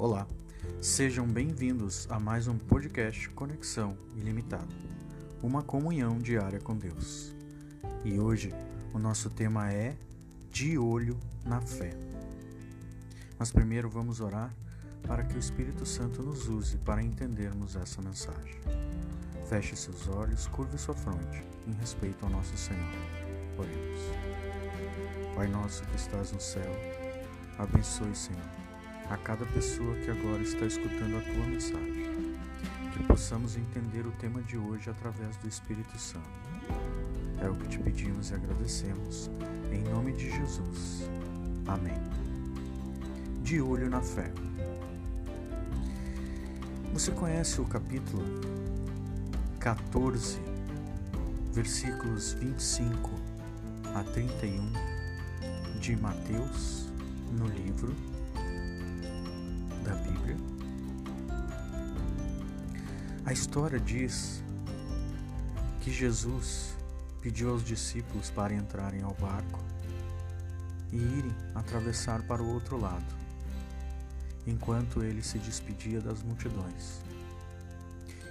Olá, sejam bem-vindos a mais um podcast Conexão Ilimitada, uma comunhão diária com Deus. E hoje o nosso tema é De Olho na Fé. Mas primeiro vamos orar para que o Espírito Santo nos use para entendermos essa mensagem. Feche seus olhos, curve sua fronte em respeito ao nosso Senhor. Oremos. Pai nosso que estás no céu, abençoe, Senhor a cada pessoa que agora está escutando a tua mensagem. Que possamos entender o tema de hoje através do Espírito Santo. É o que te pedimos e agradecemos. Em nome de Jesus. Amém. De olho na fé. Você conhece o capítulo 14, versículos 25 a 31 de Mateus no livro da Bíblia. A história diz que Jesus pediu aos discípulos para entrarem ao barco e irem atravessar para o outro lado, enquanto ele se despedia das multidões.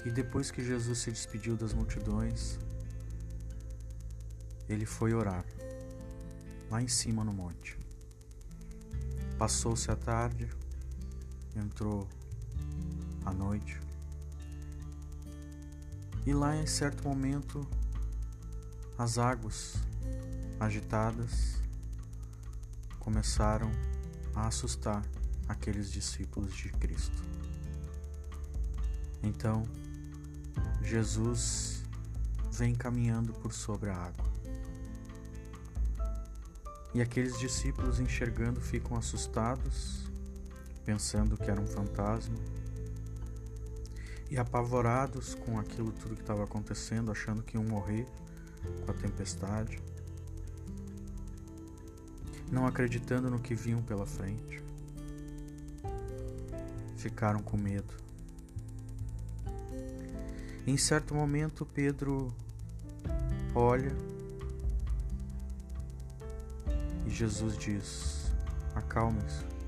E depois que Jesus se despediu das multidões, ele foi orar lá em cima no monte. Passou-se a tarde, entrou à noite. E lá em certo momento as águas agitadas começaram a assustar aqueles discípulos de Cristo. Então, Jesus vem caminhando por sobre a água. E aqueles discípulos enxergando ficam assustados pensando que era um fantasma, e apavorados com aquilo tudo que estava acontecendo, achando que iam morrer com a tempestade, não acreditando no que vinham pela frente, ficaram com medo. Em certo momento, Pedro olha e Jesus diz: Acalme-se,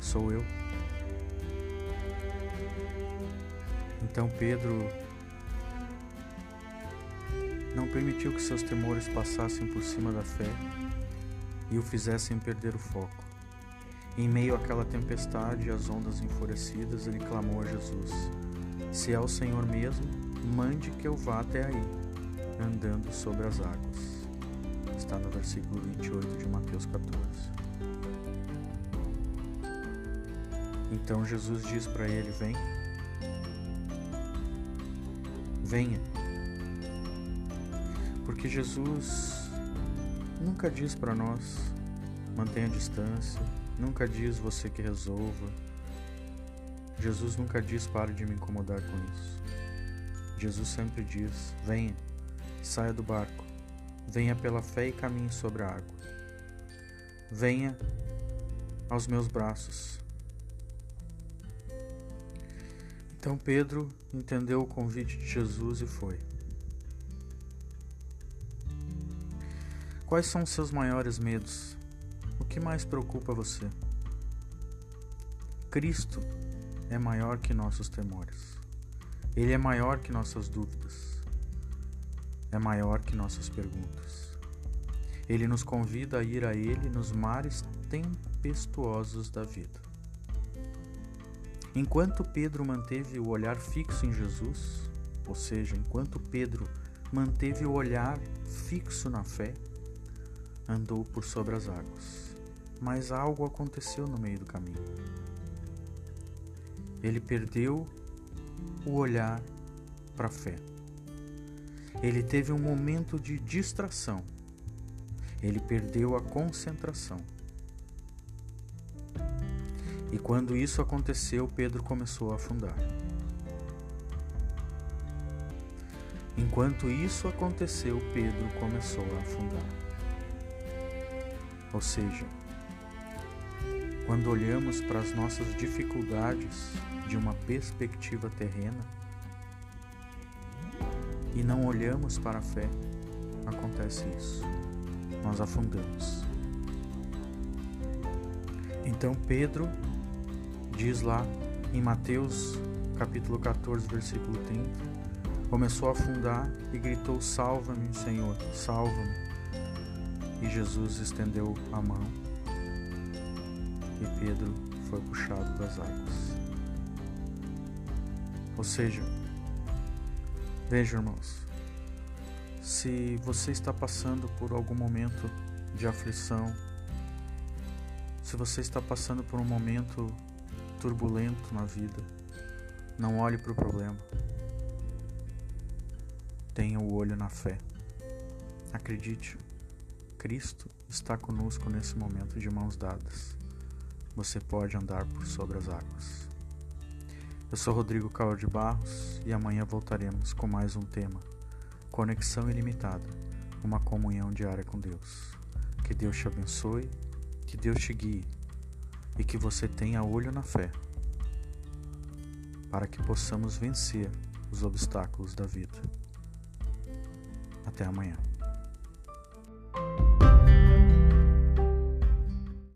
sou eu. Então Pedro não permitiu que seus temores passassem por cima da fé e o fizessem perder o foco. Em meio àquela tempestade e às ondas enfurecidas, ele clamou a Jesus: Se é o Senhor mesmo, mande que eu vá até aí, andando sobre as águas. Está no versículo 28 de Mateus 14. Então Jesus diz para ele: Vem venha. Porque Jesus nunca diz para nós mantenha distância, nunca diz você que resolva. Jesus nunca diz pare de me incomodar com isso. Jesus sempre diz: venha, saia do barco, venha pela fé e caminhe sobre a água. Venha aos meus braços, Então Pedro entendeu o convite de Jesus e foi. Quais são os seus maiores medos? O que mais preocupa você? Cristo é maior que nossos temores. Ele é maior que nossas dúvidas. É maior que nossas perguntas. Ele nos convida a ir a Ele nos mares tempestuosos da vida. Enquanto Pedro manteve o olhar fixo em Jesus, ou seja, enquanto Pedro manteve o olhar fixo na fé, andou por sobre as águas. Mas algo aconteceu no meio do caminho. Ele perdeu o olhar para a fé. Ele teve um momento de distração. Ele perdeu a concentração. E quando isso aconteceu, Pedro começou a afundar. Enquanto isso aconteceu, Pedro começou a afundar. Ou seja, quando olhamos para as nossas dificuldades de uma perspectiva terrena e não olhamos para a fé, acontece isso. Nós afundamos. Então Pedro Diz lá em Mateus capítulo 14, versículo 30, começou a afundar e gritou: Salva-me, Senhor, salva-me. E Jesus estendeu a mão e Pedro foi puxado das águas. Ou seja, veja, irmãos, se você está passando por algum momento de aflição, se você está passando por um momento turbulento na vida, não olhe para o problema. Tenha o olho na fé. Acredite, Cristo está conosco nesse momento de mãos dadas. Você pode andar por sobre as águas. Eu sou Rodrigo Caio de Barros e amanhã voltaremos com mais um tema: Conexão ilimitada, uma comunhão diária com Deus. Que Deus te abençoe, que Deus te guie e que você tenha olho na fé para que possamos vencer os obstáculos da vida. Até amanhã.